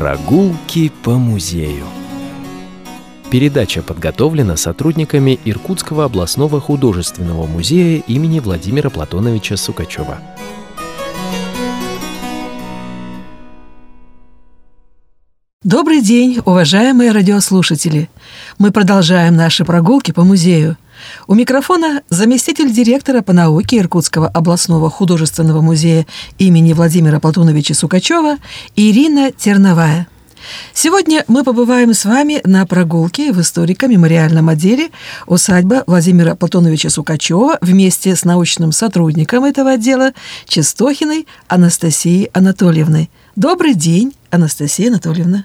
Прогулки по музею. Передача подготовлена сотрудниками Иркутского областного художественного музея имени Владимира Платоновича Сукачева. Добрый день, уважаемые радиослушатели! Мы продолжаем наши прогулки по музею. У микрофона заместитель директора по науке Иркутского областного художественного музея имени Владимира Платоновича Сукачева Ирина Терновая. Сегодня мы побываем с вами на прогулке в историко-мемориальном отделе усадьба Владимира Платоновича Сукачева вместе с научным сотрудником этого отдела Чистохиной Анастасией Анатольевной. Добрый день, Анастасия Анатольевна.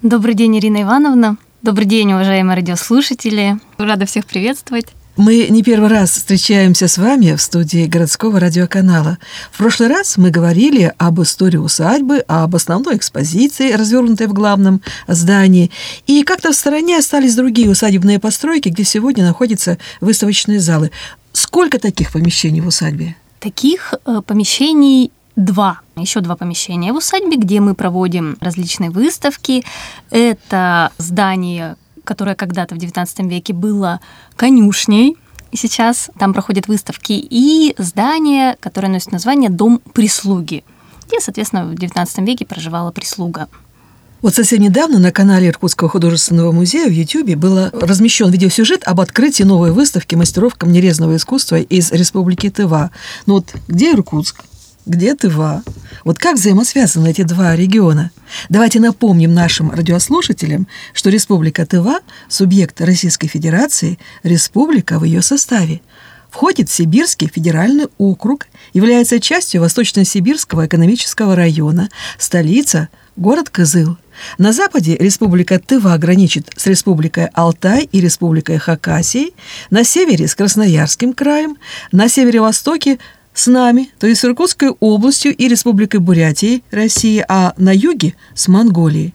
Добрый день, Ирина Ивановна. Добрый день, уважаемые радиослушатели. Рада всех приветствовать. Мы не первый раз встречаемся с вами в студии городского радиоканала. В прошлый раз мы говорили об истории усадьбы, об основной экспозиции, развернутой в главном здании. И как-то в стороне остались другие усадебные постройки, где сегодня находятся выставочные залы. Сколько таких помещений в усадьбе? Таких э, помещений два. Еще два помещения в усадьбе, где мы проводим различные выставки. Это здание, которое когда-то в XIX веке было конюшней, и сейчас там проходят выставки, и здание, которое носит название «Дом прислуги», где, соответственно, в XIX веке проживала прислуга. Вот совсем недавно на канале Иркутского художественного музея в YouTube был размещен видеосюжет об открытии новой выставки мастеров камнерезного искусства из Республики Тыва. Ну вот где Иркутск? Где Тыва. Вот как взаимосвязаны эти два региона? Давайте напомним нашим радиослушателям, что Республика Тыва – субъект Российской Федерации, республика в ее составе. Входит в Сибирский федеральный округ, является частью Восточно-Сибирского экономического района, столица – город Кызыл. На западе Республика Тыва граничит с Республикой Алтай и Республикой Хакасией, на севере – с Красноярским краем, на северо-востоке – с нами, то есть с Иркутской областью и Республикой Бурятии, России, а на юге – с Монголией.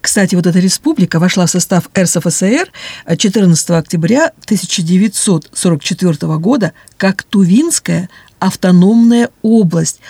Кстати, вот эта республика вошла в состав РСФСР 14 октября 1944 года как Тувинская автономная область,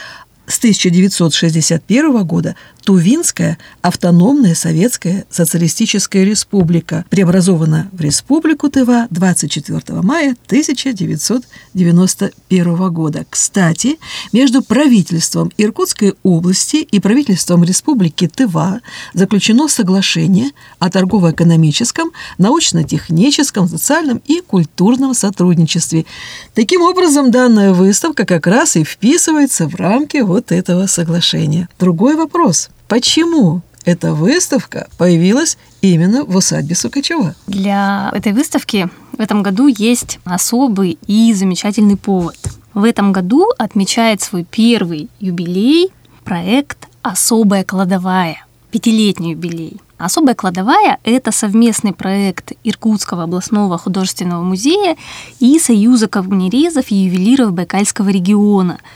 с 1961 года Тувинская автономная советская социалистическая республика преобразована в Республику Тыва 24 мая 1991 года. Кстати, между правительством Иркутской области и правительством Республики Тыва заключено соглашение о торгово-экономическом, научно-техническом, социальном и культурном сотрудничестве. Таким образом, данная выставка как раз и вписывается в рамки вот этого соглашения. Другой вопрос – Почему эта выставка появилась именно в усадьбе Сукачева? Для этой выставки в этом году есть особый и замечательный повод. В этом году отмечает свой первый юбилей проект «Особая кладовая», пятилетний юбилей. Особая кладовая – это совместный проект Иркутского областного художественного музея и Союза камнерезов и ювелиров Байкальского региона –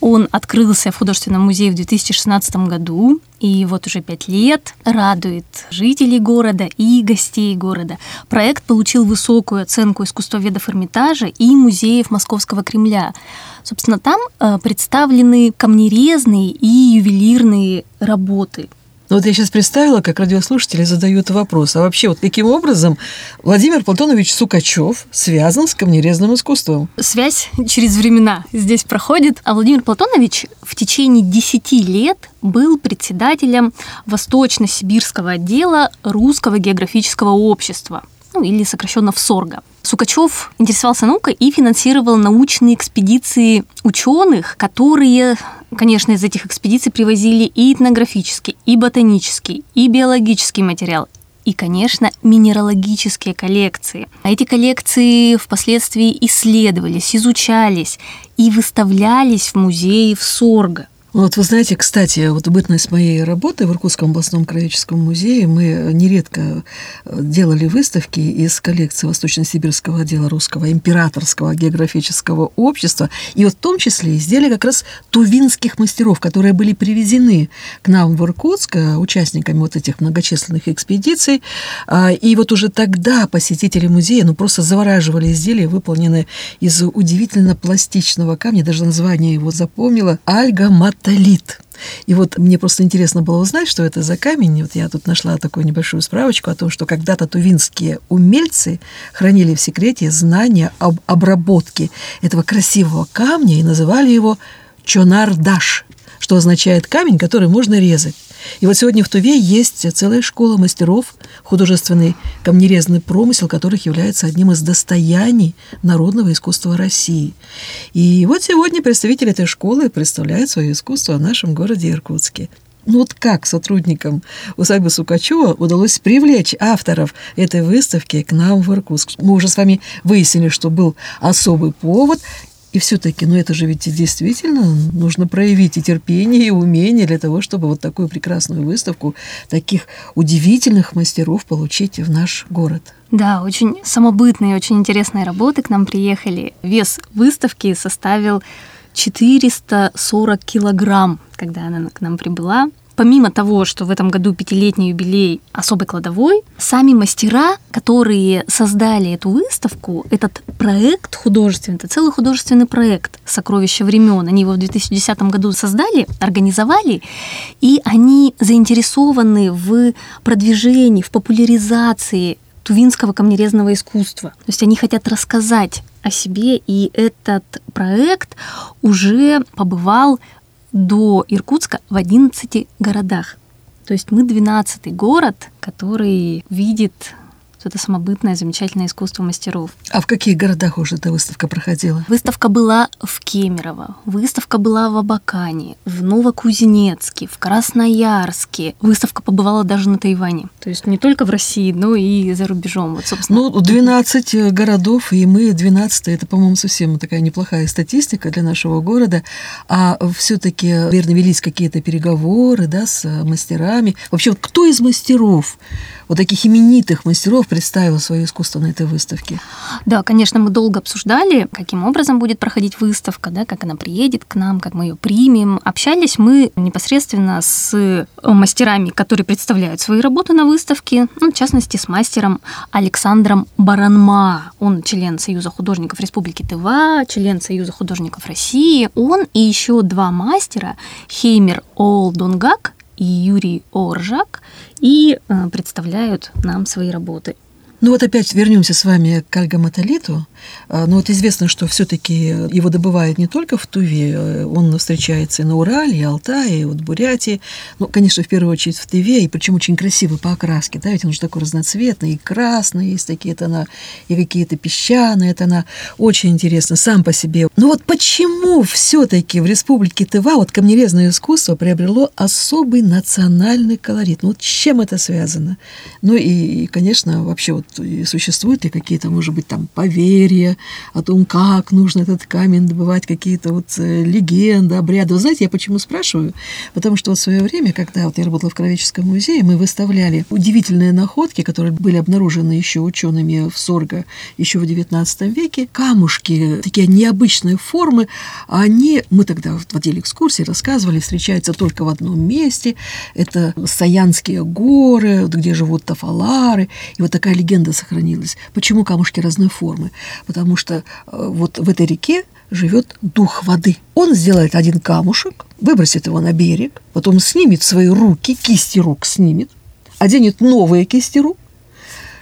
он открылся в художественном музее в 2016 году, и вот уже пять лет радует жителей города и гостей города. Проект получил высокую оценку искусствоведов Эрмитажа и музеев Московского Кремля. Собственно, там э, представлены камнерезные и ювелирные работы – ну вот я сейчас представила, как радиослушатели задают вопрос, а вообще вот каким образом Владимир Платонович Сукачев связан с камнерезным искусством? Связь через времена здесь проходит. А Владимир Платонович в течение 10 лет был председателем Восточно-Сибирского отдела Русского географического общества, ну или сокращенно ВСОРГа. Сукачев интересовался наукой и финансировал научные экспедиции ученых, которые, конечно, из этих экспедиций привозили и этнографический, и ботанический, и биологический материал, и, конечно, минералогические коллекции. А эти коллекции впоследствии исследовались, изучались и выставлялись в музее в Сорго. Вот вы знаете, кстати, вот бытность моей работы в Иркутском областном краеведческом музее мы нередко э, делали выставки из коллекции Восточно-Сибирского отдела Русского императорского географического общества, и вот в том числе изделия как раз тувинских мастеров, которые были привезены к нам в Иркутск э, участниками вот этих многочисленных экспедиций. А, и вот уже тогда посетители музея ну, просто завораживали изделия, выполненные из удивительно пластичного камня, даже название его запомнила, альга-мат Альгаматолит. И вот мне просто интересно было узнать, что это за камень. Вот я тут нашла такую небольшую справочку о том, что когда-то тувинские умельцы хранили в секрете знания об обработке этого красивого камня и называли его чонардаш, что означает камень, который можно резать. И вот сегодня в Туве есть целая школа мастеров, художественный камнерезный промысел, которых является одним из достояний народного искусства России. И вот сегодня представители этой школы представляют свое искусство в нашем городе Иркутске. Ну вот как сотрудникам усадьбы Сукачева удалось привлечь авторов этой выставки к нам в Иркутск? Мы уже с вами выяснили, что был особый повод, и все-таки, ну это же ведь действительно нужно проявить и терпение, и умение для того, чтобы вот такую прекрасную выставку таких удивительных мастеров получить в наш город. Да, очень самобытные, очень интересные работы к нам приехали. Вес выставки составил 440 килограмм, когда она к нам прибыла. Помимо того, что в этом году пятилетний юбилей особой кладовой, сами мастера, которые создали эту выставку, этот проект художественный, это целый художественный проект «Сокровища времен». Они его в 2010 году создали, организовали, и они заинтересованы в продвижении, в популяризации тувинского камнерезного искусства. То есть они хотят рассказать о себе, и этот проект уже побывал до Иркутска в 11 городах. То есть мы 12 город, который видит это самобытное, замечательное искусство мастеров. А в каких городах уже эта выставка проходила? Выставка была в Кемерово, выставка была в Абакане, в Новокузнецке, в Красноярске. Выставка побывала даже на Тайване. То есть не только в России, но и за рубежом. Вот, собственно. Ну, 12 городов, и мы 12 это, по-моему, совсем такая неплохая статистика для нашего города. А все-таки, верно, велись какие-то переговоры да, с мастерами. Вообще, вот кто из мастеров вот таких именитых мастеров представил свое искусство на этой выставке? Да, конечно, мы долго обсуждали, каким образом будет проходить выставка, да, как она приедет к нам, как мы ее примем. Общались мы непосредственно с мастерами, которые представляют свои работы на выставке, ну, в частности, с мастером Александром Баранма. Он член Союза художников Республики Тыва, член Союза художников России. Он и еще два мастера, Хеймер Олдонгак и Юрий Оржак, и э, представляют нам свои работы. Ну вот опять вернемся с вами к альгаматолиту. А, ну вот известно, что все-таки его добывают не только в Туве, э, он встречается и на Урале, и Алтае, и вот Бурятии. Ну, конечно, в первую очередь в Туве, и причем очень красивый по окраске, да, ведь он же такой разноцветный, и красный есть такие тона, и какие-то песчаные тона. Очень интересно сам по себе. Ну вот почему все-таки в республике Тыва вот камнерезное искусство приобрело особый национальный колорит? Ну вот с чем это связано? Ну и, конечно, вообще вот существуют ли какие-то, может быть, там поверья о том, как нужно этот камень добывать, какие-то вот э, легенды, обряды. Вы знаете, я почему спрашиваю? Потому что вот в свое время, когда вот я работала в Кровеческом музее, мы выставляли удивительные находки, которые были обнаружены еще учеными в Сорго еще в XIX веке. Камушки, такие необычные формы, они, мы тогда в отделе экскурсии рассказывали, встречаются только в одном месте. Это Саянские горы, где живут тафалары. И вот такая легенда легенда сохранилась. Почему камушки разной формы? Потому что э, вот в этой реке живет дух воды. Он сделает один камушек, выбросит его на берег, потом снимет свои руки, кисти рук снимет, оденет новые кисти рук,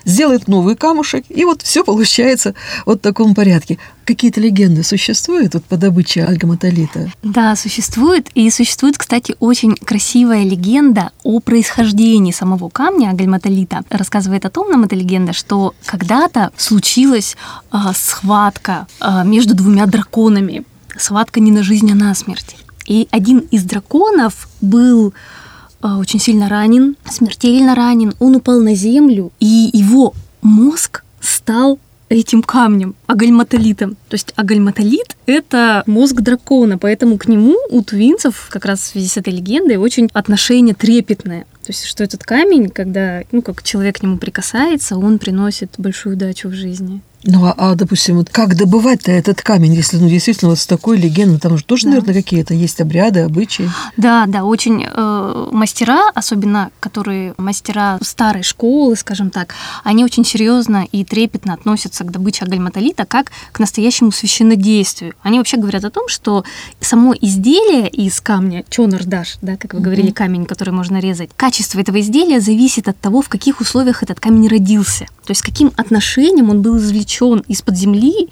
сделает новый камушек, и вот все получается вот в таком порядке. Какие-то легенды существуют вот по добыче альгаматолита? Да, существует. И существует, кстати, очень красивая легенда о происхождении самого камня альгаматолита. Рассказывает о том нам эта легенда, что когда-то случилась э, схватка э, между двумя драконами. Схватка не на жизнь, а на смерть. И один из драконов был очень сильно ранен, смертельно ранен. Он упал на землю, и его мозг стал этим камнем, агальматолитом. То есть агальматолит — это мозг дракона, поэтому к нему у твинцев, как раз в связи с этой легендой, очень отношение трепетное. То есть, что этот камень, когда, ну, как человек к нему прикасается, он приносит большую удачу в жизни. Ну, а, а допустим, вот как добывать-то этот камень, если, ну, действительно, вот с такой легендой, там же тоже, да. наверное, какие-то есть обряды, обычаи? Да, да, очень э, мастера, особенно которые мастера старой школы, скажем так, они очень серьезно и трепетно относятся к добыче агальматолита как к настоящему священнодействию. Они вообще говорят о том, что само изделие из камня, чонордаш, да, как вы говорили, камень, который можно резать, качество этого изделия зависит от того, в каких условиях этот камень родился. То есть каким отношением он был извлечен из-под земли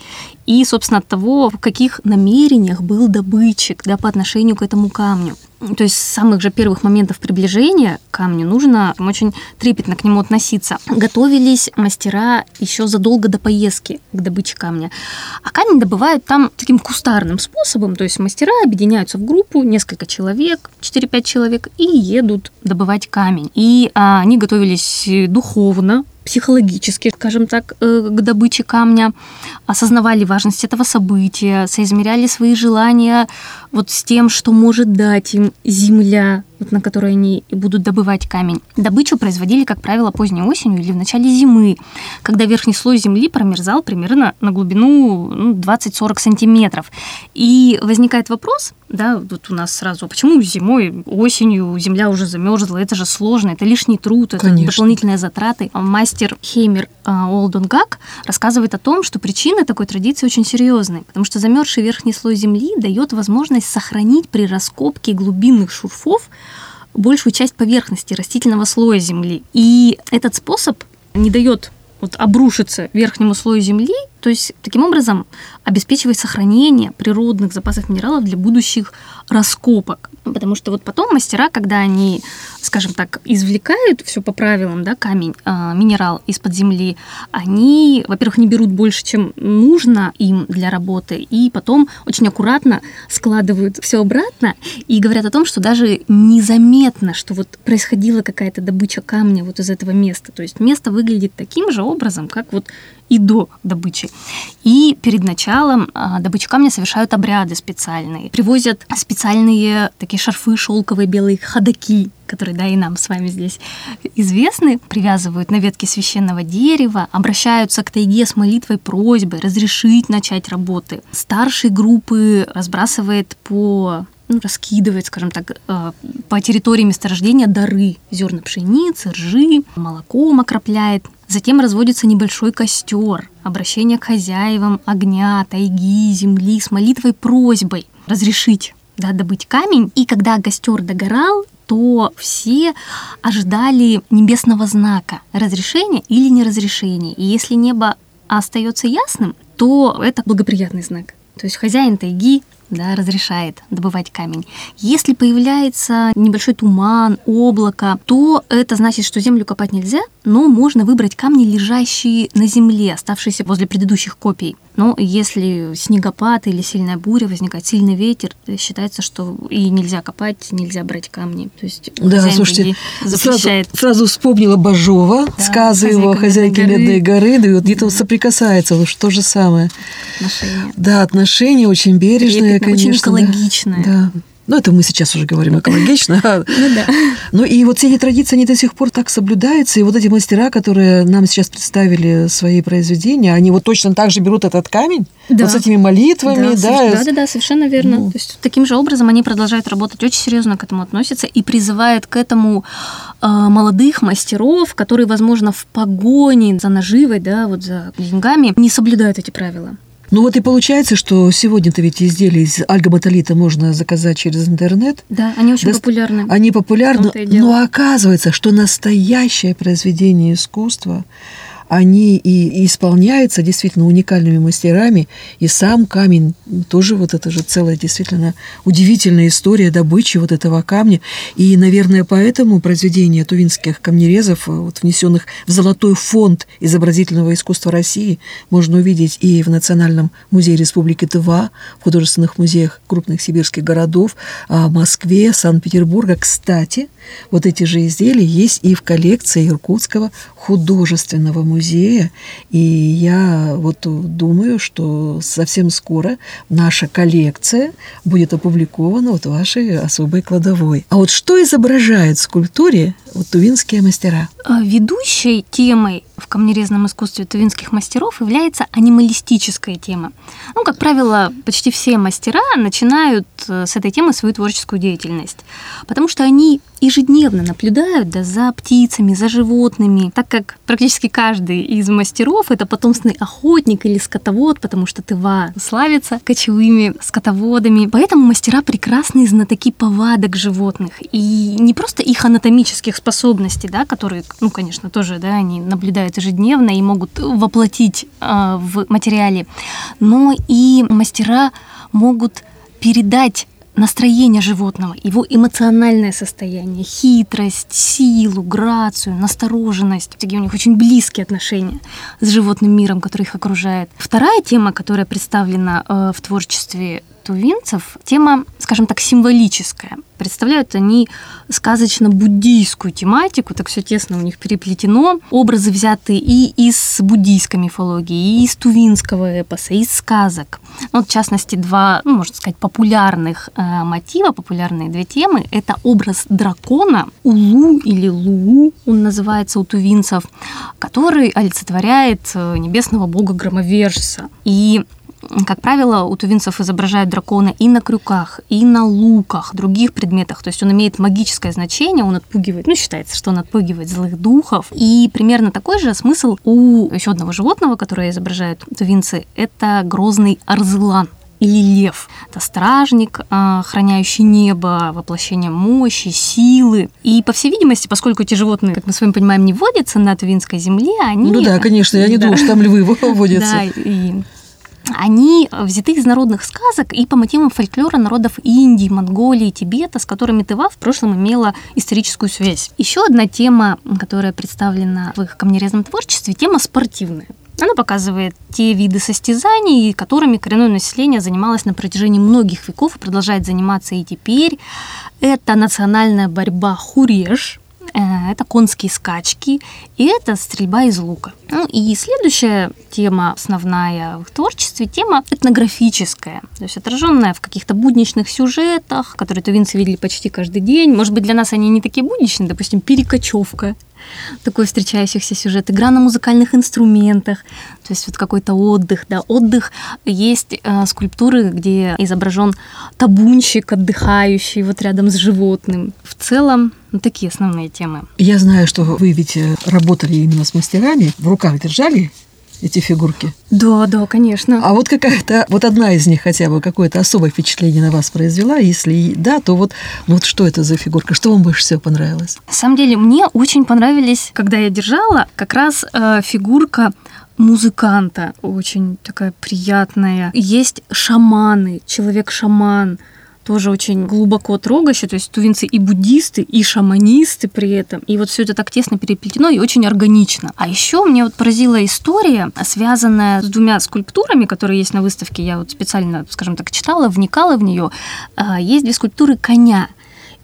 и, собственно, от того, в каких намерениях был добытчик да, по отношению к этому камню. То есть с самых же первых моментов приближения к камню нужно очень трепетно к нему относиться. Готовились мастера еще задолго до поездки к добыче камня. А камень добывают там таким кустарным способом. То есть мастера объединяются в группу, несколько человек, 4-5 человек, и едут добывать камень. И а, они готовились духовно, психологически, скажем так, э, к добыче камня, осознавали важность этого события, соизмеряли свои желания вот с тем, что может дать им земля, на которой они будут добывать камень. Добычу производили, как правило, поздней осенью или в начале зимы, когда верхний слой земли промерзал примерно на глубину ну, 20-40 сантиметров. И возникает вопрос, да, вот у нас сразу, почему зимой, осенью земля уже замерзла, это же сложно, это лишний труд, это Конечно. дополнительные затраты. Мастер Хеймер а, Олдонгак рассказывает о том, что причины такой традиции очень серьезные, потому что замерзший верхний слой земли дает возможность сохранить при раскопке глубинных шурфов большую часть поверхности растительного слоя земли. И этот способ не дает вот обрушиться верхнему слою земли, то есть таким образом обеспечивает сохранение природных запасов минералов для будущих раскопок. Потому что вот потом мастера, когда они, скажем так, извлекают все по правилам, да, камень, э, минерал из-под земли, они, во-первых, не берут больше, чем нужно им для работы, и потом очень аккуратно складывают все обратно и говорят о том, что даже незаметно, что вот происходила какая-то добыча камня вот из этого места. То есть место выглядит таким же образом, как вот и до добычи. И перед началом а, добычи камня совершают обряды специальные. Привозят специальные такие шарфы шелковые белые ходаки, которые, да, и нам с вами здесь известны, привязывают на ветке священного дерева, обращаются к тайге с молитвой просьбой разрешить начать работы. Старший группы разбрасывает по ну, раскидывает, скажем так, э, по территории месторождения дары, зерна пшеницы, ржи, молоком окропляет. Затем разводится небольшой костер, обращение к хозяевам огня, тайги, земли с молитвой просьбой разрешить да, добыть камень. И когда костер догорал, то все ожидали небесного знака, разрешения или неразрешения. И если небо остается ясным, то это благоприятный знак. То есть хозяин тайги да, разрешает добывать камень. Если появляется небольшой туман, облако, то это значит, что землю копать нельзя, но можно выбрать камни, лежащие на земле, оставшиеся возле предыдущих копий. Но если снегопад или сильная буря, возникает сильный ветер, считается, что и нельзя копать, нельзя брать камни. То есть да, слушайте, запрещает. Сразу, сразу вспомнила Бажова, да, сказы его хозяйки Медной горы, да, и вот где-то соприкасается, вот то же самое. Отношения. Да, отношения очень бережные, Трепетно, конечно. Очень экологичные. Да. Ну, это мы сейчас уже говорим экологично. Ну да. Ну и вот все эти традиции, они до сих пор так соблюдаются. И вот эти мастера, которые нам сейчас представили свои произведения, они вот точно так же берут этот камень, да. вот с этими молитвами. Да, да, да, да совершенно верно. Ну. То есть таким же образом они продолжают работать, очень серьезно к этому относятся и призывают к этому э, молодых мастеров, которые, возможно, в погоне за наживой, да, вот за деньгами, не соблюдают эти правила. Ну вот и получается, что сегодня-то ведь изделия из альгоматолита можно заказать через интернет. Да, они очень да, популярны. Они популярны, но оказывается, что настоящее произведение искусства они и, исполняются действительно уникальными мастерами, и сам камень тоже вот это же целая действительно удивительная история добычи вот этого камня. И, наверное, поэтому произведения тувинских камнерезов, э, вот, внесенных в золотой фонд изобразительного искусства России, можно увидеть и в Национальном музее Республики Тыва, в художественных музеях крупных сибирских городов, а, Москве, Санкт-Петербурга. Кстати, вот эти же изделия есть и в коллекции Иркутского художественного музея музея. И я вот думаю, что совсем скоро наша коллекция будет опубликована вот в вашей особой кладовой. А вот что изображает в скульптуре вот тувинские мастера? А, ведущей темой в камнерезном искусстве тувинских мастеров является анималистическая тема. Ну, как правило, почти все мастера начинают э, с этой темы свою творческую деятельность, потому что они ежедневно наблюдают да, за птицами, за животными, так как практически каждый из мастеров это потомственный охотник или скотовод, потому что Тыва славится кочевыми скотоводами. Поэтому мастера прекрасные знатоки повадок животных и не просто их анатомических способностей, да, которые, ну, конечно, тоже, да, они наблюдают ежедневно и могут воплотить э, в материале, но и мастера могут передать настроение животного, его эмоциональное состояние, хитрость, силу, грацию, настороженность. Такие у них очень близкие отношения с животным миром, который их окружает. Вторая тема, которая представлена э, в творчестве тувинцев тема, скажем так, символическая. Представляют они сказочно-буддийскую тематику, так все тесно у них переплетено. Образы взяты и из буддийской мифологии, и из тувинского эпоса, и из сказок. Ну, вот, в частности, два, ну, можно сказать, популярных э, мотива, популярные две темы. Это образ дракона, Улу или Луу, он называется у тувинцев, который олицетворяет э, небесного бога громовержца. И как правило, у тувинцев изображают дракона и на крюках, и на луках, других предметах. То есть он имеет магическое значение, он отпугивает, ну, считается, что он отпугивает злых духов. И примерно такой же смысл у еще одного животного, которое изображают тувинцы, это грозный арзылан или лев. Это стражник, а, охраняющий небо, воплощение мощи, силы. И, по всей видимости, поскольку эти животные, как мы с вами понимаем, не водятся на Тувинской земле, они... Ну да, конечно, я не да. думаю, что там львы водятся. Да, и они взяты из народных сказок и по мотивам фольклора народов Индии, Монголии, Тибета, с которыми Тыва в прошлом имела историческую связь. Еще одна тема, которая представлена в их камнерезном творчестве, тема спортивная. Она показывает те виды состязаний, которыми коренное население занималось на протяжении многих веков и продолжает заниматься и теперь. Это национальная борьба хуреж, Э, это конские скачки, и это стрельба из лука. Ну и следующая тема основная в творчестве, тема этнографическая, то есть отраженная в каких-то будничных сюжетах, которые тувинцы видели почти каждый день. Может быть, для нас они не такие будничные, допустим, перекочевка, такой встречающихся сюжет, игра на музыкальных инструментах, то есть вот какой-то отдых, да, отдых. Есть э, скульптуры, где изображен табунщик, отдыхающий вот рядом с животным. В целом, ну, такие основные темы. Я знаю, что вы ведь э, работали именно с мастерами, в руках держали эти фигурки? Да, да, конечно. А вот какая-то, вот одна из них хотя бы какое-то особое впечатление на вас произвела? Если да, то вот, вот что это за фигурка? Что вам больше всего понравилось? На самом деле, мне очень понравились, когда я держала, как раз э, фигурка музыканта, очень такая приятная. Есть шаманы, человек-шаман, тоже очень глубоко трогающее, то есть тувинцы и буддисты, и шаманисты при этом, и вот все это так тесно переплетено и очень органично. А еще мне вот поразила история, связанная с двумя скульптурами, которые есть на выставке, я вот специально, скажем так, читала, вникала в нее. А, есть две скульптуры коня,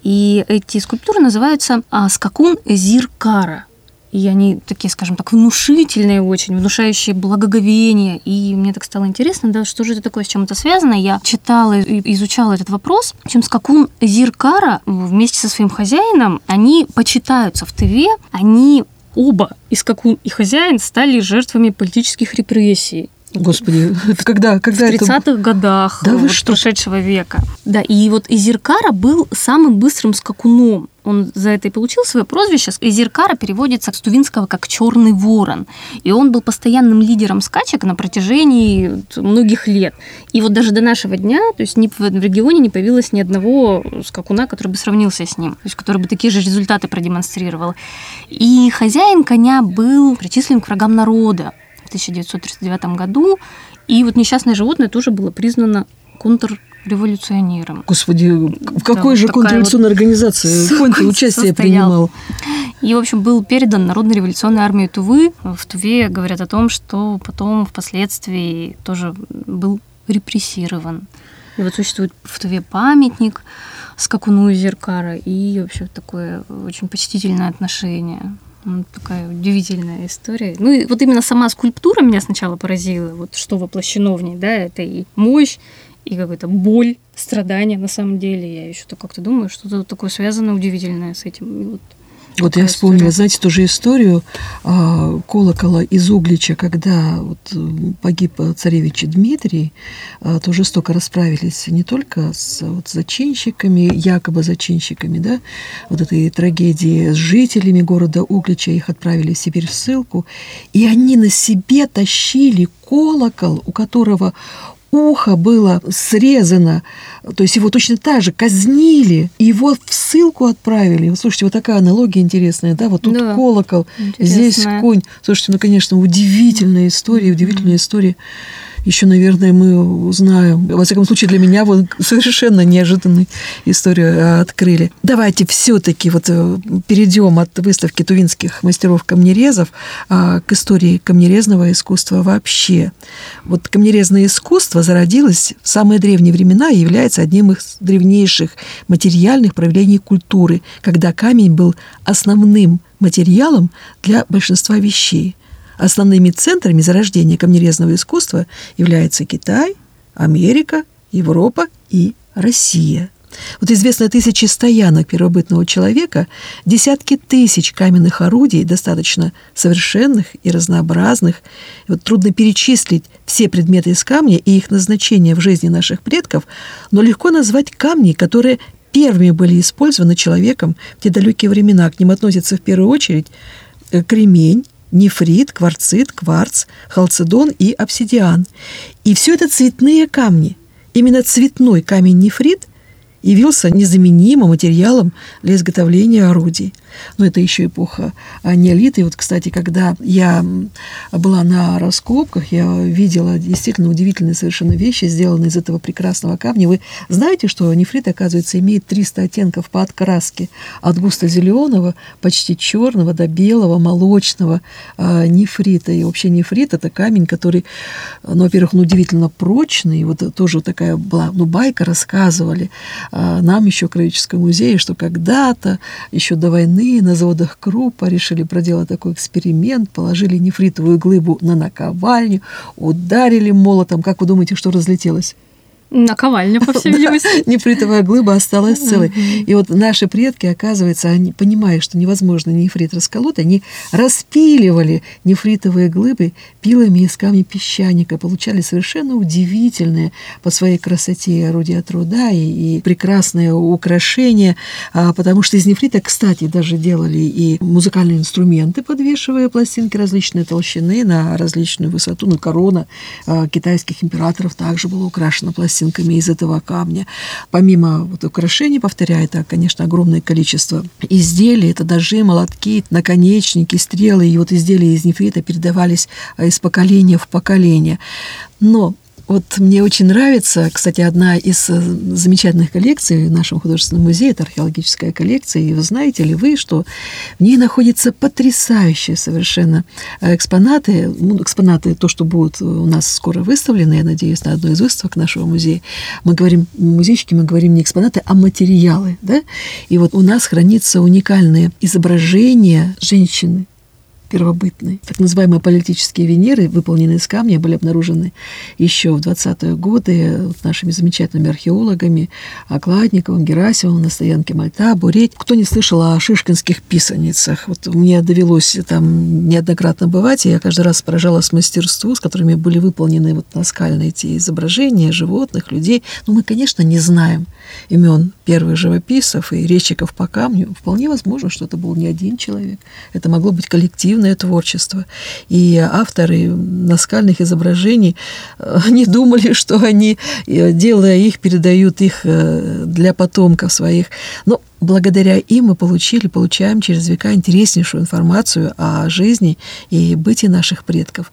и эти скульптуры называются а, скакун Зиркара и они такие, скажем так, внушительные очень, внушающие благоговение. И мне так стало интересно, да, что же это такое, с чем это связано. Я читала и изучала этот вопрос. Общем, скакун Зиркара вместе со своим хозяином, они почитаются в ТВ, они оба, и скакун, и хозяин, стали жертвами политических репрессий. Господи, это когда, когда в 30-х годах да вот, прошедшего века. Да, и вот Изиркара был самым быстрым скакуном. Он за это и получил свое прозвище. Изиркара переводится с тувинского как черный ворон. И он был постоянным лидером скачек на протяжении многих лет. И вот даже до нашего дня, то есть ни в регионе не появилось ни одного скакуна, который бы сравнился с ним, то есть который бы такие же результаты продемонстрировал. И хозяин коня был причислен к врагам народа. 1939 году. И вот несчастное животное тоже было признано контрреволюционером. Господи, в какой да, же контрреволюционной вот организации конь участие принимал? И, в общем, был передан Народной революционной армии Тувы. В Туве говорят о том, что потом впоследствии тоже был репрессирован. И вот существует в Туве памятник скакуну Зеркара и вообще такое очень почтительное отношение такая удивительная история. Ну и вот именно сама скульптура меня сначала поразила. Вот что воплощено в ней, да, это и мощь, и какая-то боль, страдания на самом деле. Я еще как-то думаю, что-то такое связанное удивительное с этим. И вот вот я вспомнила, история. знаете, тоже историю а, колокола из Углича, когда вот погиб царевич Дмитрий, а, то жестоко расправились не только с вот, зачинщиками, якобы зачинщиками, да, вот этой трагедии с жителями города Углича, их отправили в Сибирь в ссылку, и они на себе тащили колокол, у которого ухо было срезано, то есть его точно так же казнили, и его в ссылку отправили. Вот, слушайте, вот такая аналогия интересная, да, вот тут да, колокол, интересная. здесь конь. Слушайте, ну, конечно, удивительная история, удивительная mm-hmm. история еще, наверное, мы узнаем. Во всяком случае, для меня вот совершенно неожиданную историю э, открыли. Давайте все-таки вот э, перейдем от выставки тувинских мастеров камнерезов а, к истории камнерезного искусства вообще. Вот камнерезное искусство зародилось в самые древние времена и является одним из древнейших материальных проявлений культуры, когда камень был основным материалом для большинства вещей. Основными центрами зарождения камнерезного искусства являются Китай, Америка, Европа и Россия. Вот известно тысячи стоянок первобытного человека, десятки тысяч каменных орудий, достаточно совершенных и разнообразных. И вот трудно перечислить все предметы из камня и их назначение в жизни наших предков, но легко назвать камни, которые первыми были использованы человеком в те далекие времена. К ним относятся в первую очередь э, кремень, нефрит, кварцит, кварц, халцедон и обсидиан. И все это цветные камни. Именно цветной камень нефрит явился незаменимым материалом для изготовления орудий. Но это еще эпоха неолита. И вот, кстати, когда я была на раскопках, я видела действительно удивительные совершенно вещи, сделанные из этого прекрасного камня. Вы знаете, что нефрит, оказывается, имеет 300 оттенков по откраске. От густо-зеленого, почти черного до белого, молочного э, нефрита. И вообще нефрит – это камень, который, ну, во-первых, он удивительно прочный. Вот тоже такая была, ну, байка рассказывали нам еще, Краеведческому музее, что когда-то, еще до войны, на заводах Крупа решили проделать такой эксперимент, положили нефритовую глыбу на наковальню, ударили молотом. Как вы думаете, что разлетелось? Наковальня, по всей видимости. Нефритовая глыба осталась целой. И вот наши предки, оказывается, они, понимая, что невозможно нефрит расколоть, они распиливали нефритовые глыбы пилами из камня песчаника, получали совершенно удивительные по своей красоте орудия труда и, и прекрасные украшения, а, потому что из нефрита, кстати, даже делали и музыкальные инструменты, подвешивая пластинки различной толщины на различную высоту, на корона а, китайских императоров также была украшена пластинками пластинками из этого камня. Помимо вот украшений, повторяю, это, конечно, огромное количество изделий. Это дожи, молотки, наконечники, стрелы. И вот изделия из нефрита передавались а, из поколения в поколение. Но вот мне очень нравится, кстати, одна из э, замечательных коллекций в нашем художественном музее, это археологическая коллекция, и вы знаете ли вы, что в ней находятся потрясающие совершенно экспонаты, ну, экспонаты, то, что будут у нас скоро выставлены, я надеюсь, на одной из выставок нашего музея. Мы говорим, музейщики, мы говорим не экспонаты, а материалы, да? И вот у нас хранится уникальные изображения женщины, первобытной. Так называемые политические Венеры, выполненные из камня, были обнаружены еще в 20-е годы нашими замечательными археологами Окладниковым, Герасимовым на стоянке Мальта, Буреть. Кто не слышал о шишкинских писаницах? Вот мне довелось там неоднократно бывать, и я каждый раз поражалась мастерству, с которыми были выполнены вот наскальные эти изображения животных, людей. Но мы, конечно, не знаем имен первых живописцев и резчиков по камню. Вполне возможно, что это был не один человек. Это могло быть коллектив коллективное творчество. И авторы наскальных изображений э, не думали, что они, э, делая их, передают их э, для потомков своих. Но благодаря им мы получили, получаем через века интереснейшую информацию о жизни и бытии наших предков.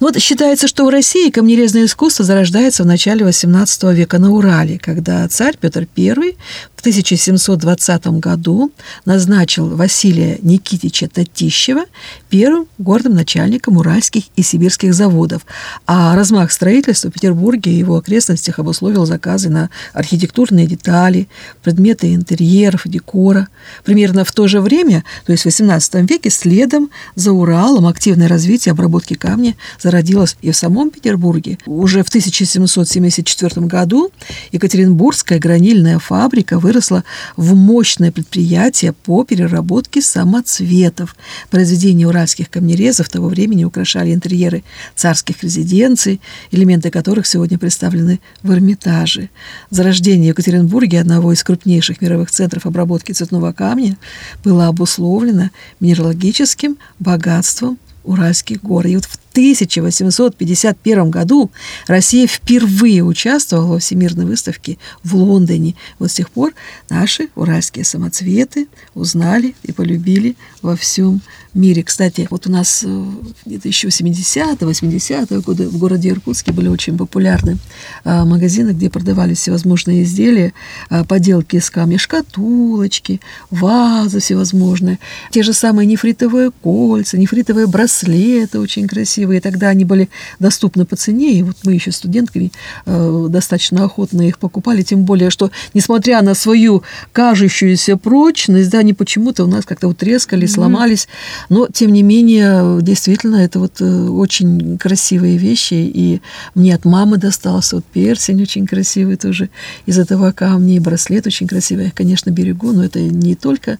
Ну вот считается, что в России камнерезное искусство зарождается в начале XVIII века на Урале, когда царь Петр I в 1720 году назначил Василия Никитича Татищева первым гордым начальником уральских и сибирских заводов, а размах строительства в Петербурге и его окрестностях обусловил заказы на архитектурные детали, предметы интерьера, интерьеров декора. Примерно в то же время, то есть в XVIII веке, следом за Уралом активное развитие обработки камня зародилось и в самом Петербурге. Уже в 1774 году Екатеринбургская гранильная фабрика выросла в мощное предприятие по переработке самоцветов. Произведения уральских камнерезов того времени украшали интерьеры царских резиденций, элементы которых сегодня представлены в Эрмитаже. Зарождение в Екатеринбурге одного из крупнейших мировых центров обработки цветного камня было обусловлено минералогическим богатством Уральских гор. И вот в 1851 году Россия впервые участвовала во Всемирной выставке в Лондоне. Вот с тех пор наши уральские самоцветы узнали и полюбили во всем мире. Кстати, вот у нас э, где-то еще 70-е, 80-е годы в городе Иркутске были очень популярны а, магазины, где продавались всевозможные изделия, а, поделки из камня, шкатулочки, вазы всевозможные, те же самые нефритовые кольца, нефритовые браслеты очень красивые. Тогда они были доступны по цене, и вот мы еще студентками э, достаточно охотно их покупали, тем более, что, несмотря на свою кажущуюся прочность, да, они почему-то у нас как-то вот трескали, mm-hmm. сломались, но, тем не менее, действительно, это вот э, очень красивые вещи. И мне от мамы достался вот персень очень красивый тоже из этого камня, и браслет очень красивый. Я, конечно, берегу, но это не только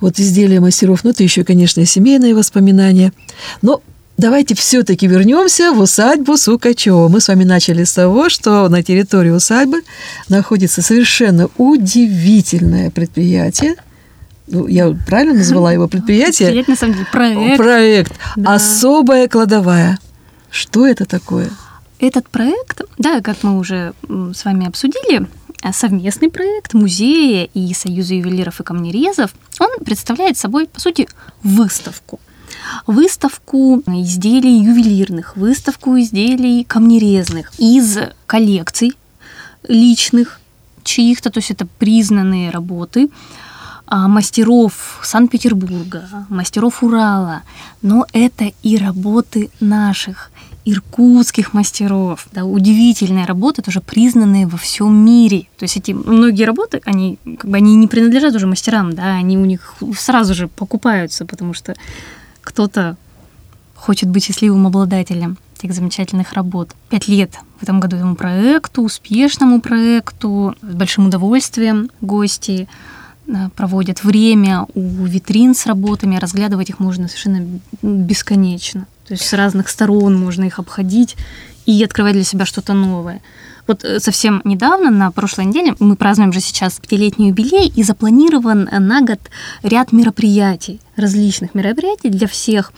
вот изделия мастеров, но это еще, конечно, и семейные воспоминания. Но Давайте все-таки вернемся в усадьбу Сукачева. Мы с вами начали с того, что на территории усадьбы находится совершенно удивительное предприятие – ну, я правильно назвала его предприятие? Предприятие, на самом деле, проект. Проект. Да. Особая кладовая. Что это такое? Этот проект, да, как мы уже с вами обсудили, совместный проект музея и Союза ювелиров и камнерезов, он представляет собой, по сути, выставку. Выставку изделий ювелирных, выставку изделий камнерезных из коллекций личных чьих-то, то есть это признанные работы, а, мастеров Санкт-Петербурга, мастеров Урала, но это и работы наших иркутских мастеров. Да, удивительные работы, тоже признанные во всем мире. То есть эти многие работы, они как бы они не принадлежат уже мастерам, да, они у них сразу же покупаются, потому что кто-то хочет быть счастливым обладателем этих замечательных работ. Пять лет в этом году этому проекту, успешному проекту, с большим удовольствием гости проводят время у витрин с работами, разглядывать их можно совершенно бесконечно. То есть с разных сторон можно их обходить и открывать для себя что-то новое. Вот э, совсем недавно, на прошлой неделе, мы празднуем же сейчас пятилетний юбилей, и запланирован на год ряд мероприятий, различных мероприятий для всех.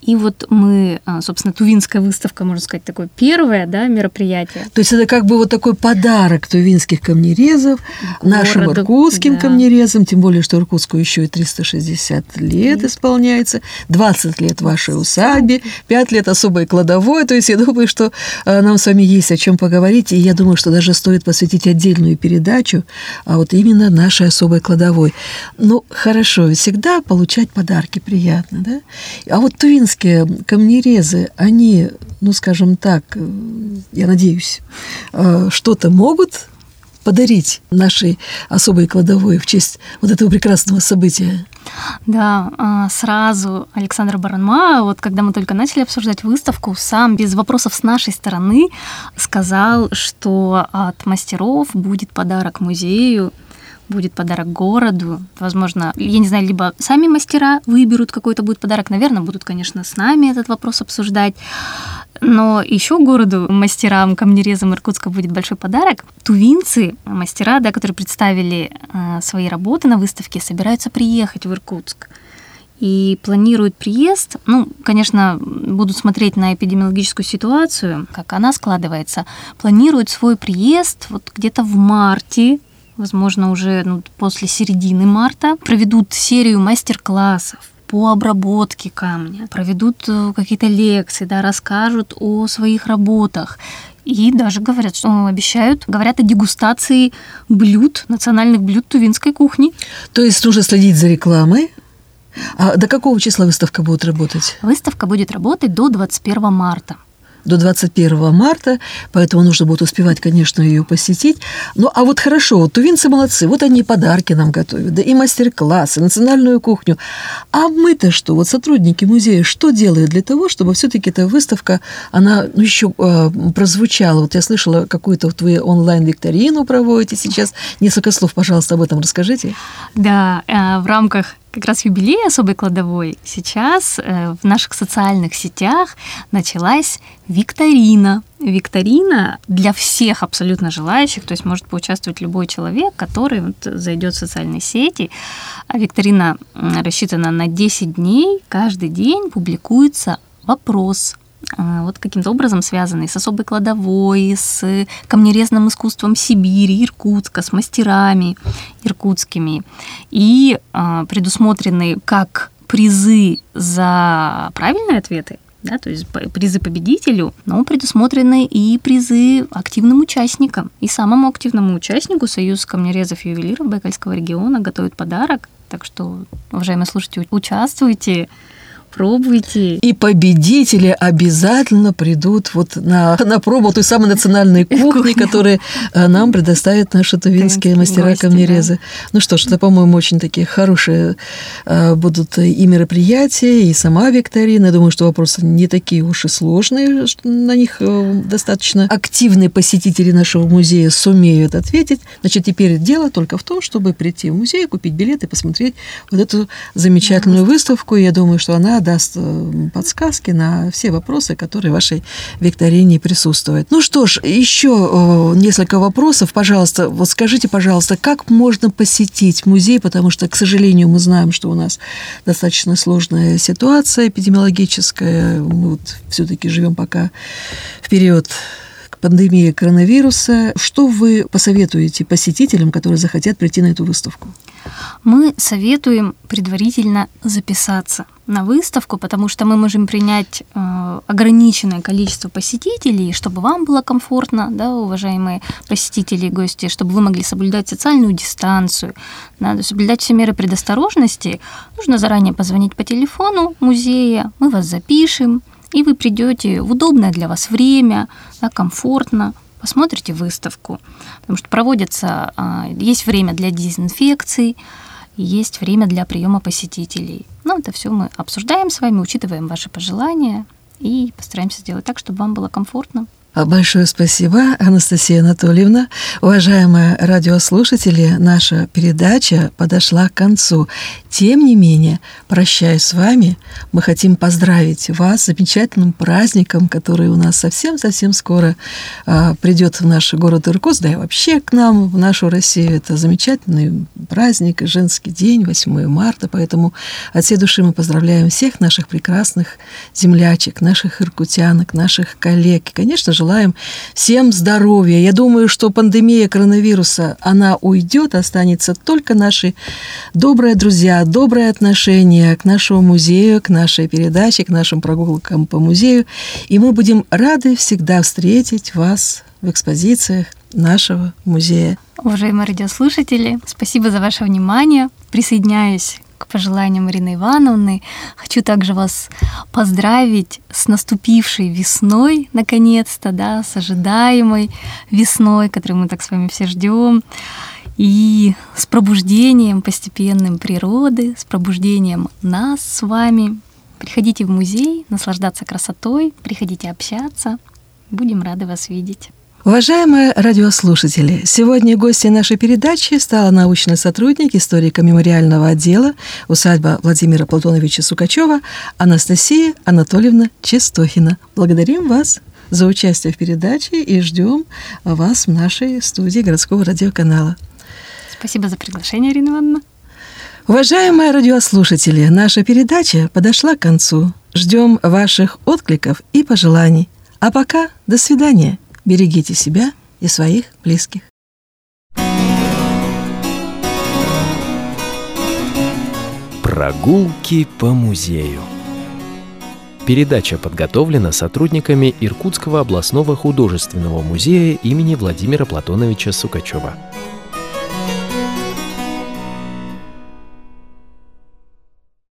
И вот мы, а, собственно, Тувинская выставка, можно сказать, такое первое да, мероприятие. То есть это как бы вот такой подарок тувинских камнерезов, Городу, нашим иркутским да. камнерезам, тем более, что Иркутску еще и 360 лет исполняется, 20 лет вашей усадьбе, 5 лет особой кладовой. То есть я думаю, что а, нам с вами есть о чем поговорить, и я думаю, что даже стоит посвятить отдельную передачу а вот именно нашей особой кладовой. Ну, хорошо, всегда получать подарки приятно, да? А вот Тувин украинские камнерезы, они, ну, скажем так, э, я надеюсь, э, что-то могут подарить нашей особой кладовой в честь вот этого прекрасного события? Да, а, сразу Александр Баранма, вот когда мы только начали обсуждать выставку, сам без вопросов с нашей стороны сказал, что от мастеров будет подарок музею будет подарок городу. Возможно, я не знаю, либо сами мастера выберут какой-то будет подарок. Наверное, будут, конечно, с нами этот вопрос обсуждать. Но еще городу, мастерам, камнерезам Иркутска будет большой подарок. Тувинцы, мастера, да, которые представили э, свои работы на выставке, собираются приехать в Иркутск и планируют приезд. Ну, конечно, будут смотреть на эпидемиологическую ситуацию, как она складывается. Планируют свой приезд вот где-то в марте возможно, уже ну, после середины марта, проведут серию мастер-классов по обработке камня, проведут э, какие-то лекции, да, расскажут о своих работах. И даже говорят, что обещают, говорят о дегустации блюд, национальных блюд тувинской кухни. То есть нужно следить за рекламой, а до какого числа выставка будет работать? Выставка будет работать до 21 марта. До 21 марта, поэтому нужно будет успевать, конечно, ее посетить. Ну, а вот хорошо, вот тувинцы молодцы, вот они подарки нам готовят, да и мастер-классы, национальную кухню. А мы-то что, вот сотрудники музея, что делают для того, чтобы все-таки эта выставка, она ну, еще э, прозвучала? Вот я слышала, какую-то вот вы онлайн-викторину проводите сейчас. Несколько слов, пожалуйста, об этом расскажите. Да, э, в рамках как раз юбилей особой кладовой, сейчас э, в наших социальных сетях началась викторина. Викторина для всех абсолютно желающих, то есть может поучаствовать любой человек, который вот зайдет в социальные сети. А викторина рассчитана на 10 дней. Каждый день публикуется вопрос вот каким-то образом связанный с особой кладовой, с камнерезным искусством Сибири, Иркутска, с мастерами иркутскими. И э, предусмотрены как призы за правильные ответы, да, то есть призы победителю, но предусмотрены и призы активным участникам. И самому активному участнику Союз камнерезов и ювелиров Байкальского региона готовит подарок. Так что, уважаемые слушатели, участвуйте, пробуйте. И победители обязательно придут вот на, на пробу той самой национальной кухни, которую э, нам предоставят наши тувинские мастера камнерезы. Да. Ну что ж, это, по-моему, очень такие хорошие э, будут и мероприятия, и сама викторина. Я думаю, что вопросы не такие уж и сложные, что на них э, достаточно активные посетители нашего музея сумеют ответить. Значит, теперь дело только в том, чтобы прийти в музей, купить билет и посмотреть вот эту замечательную выставку. Я думаю, что она даст э, подсказки на все вопросы, которые в вашей викторине присутствуют. Ну что ж, еще э, несколько вопросов. Пожалуйста, вот скажите, пожалуйста, как можно посетить музей, потому что, к сожалению, мы знаем, что у нас достаточно сложная ситуация эпидемиологическая. Мы вот все-таки живем пока в период пандемии коронавируса. Что вы посоветуете посетителям, которые захотят прийти на эту выставку? Мы советуем предварительно записаться на выставку, потому что мы можем принять э, ограниченное количество посетителей, чтобы вам было комфортно, да, уважаемые посетители и гости, чтобы вы могли соблюдать социальную дистанцию, надо соблюдать все меры предосторожности. Нужно заранее позвонить по телефону музея, мы вас запишем, и вы придете в удобное для вас время, да, комфортно, посмотрите выставку, потому что проводится, а, есть время для дезинфекции, есть время для приема посетителей. Ну, это все мы обсуждаем с вами, учитываем ваши пожелания и постараемся сделать так, чтобы вам было комфортно. Большое спасибо, Анастасия Анатольевна. Уважаемые радиослушатели, наша передача подошла к концу. Тем не менее, прощаясь с вами, мы хотим поздравить вас с замечательным праздником, который у нас совсем-совсем скоро а, придет в наш город Иркутск, да и вообще к нам, в нашу Россию. Это замечательный праздник, женский день, 8 марта, поэтому от всей души мы поздравляем всех наших прекрасных землячек, наших иркутянок, наших коллег. И, конечно, желаем всем здоровья. Я думаю, что пандемия коронавируса, она уйдет, останется только наши добрые друзья, доброе отношение к нашему музею, к нашей передаче, к нашим прогулкам по музею. И мы будем рады всегда встретить вас в экспозициях нашего музея. Уважаемые радиослушатели, спасибо за ваше внимание. Присоединяюсь к пожеланиям Марины Ивановны. Хочу также вас поздравить с наступившей весной, наконец-то, да, с ожидаемой весной, которую мы так с вами все ждем. И с пробуждением постепенным природы, с пробуждением нас с вами. Приходите в музей, наслаждаться красотой, приходите общаться. Будем рады вас видеть. Уважаемые радиослушатели, сегодня гостьей нашей передачи стала научный сотрудник историка мемориального отдела усадьба Владимира Платоновича Сукачева Анастасия Анатольевна Честохина. Благодарим вас за участие в передаче и ждем вас в нашей студии городского радиоканала. Спасибо за приглашение, Ирина Ивановна. Уважаемые радиослушатели, наша передача подошла к концу. Ждем ваших откликов и пожеланий. А пока до свидания. Берегите себя и своих близких. Прогулки по музею. Передача подготовлена сотрудниками Иркутского областного художественного музея имени Владимира Платоновича Сукачева.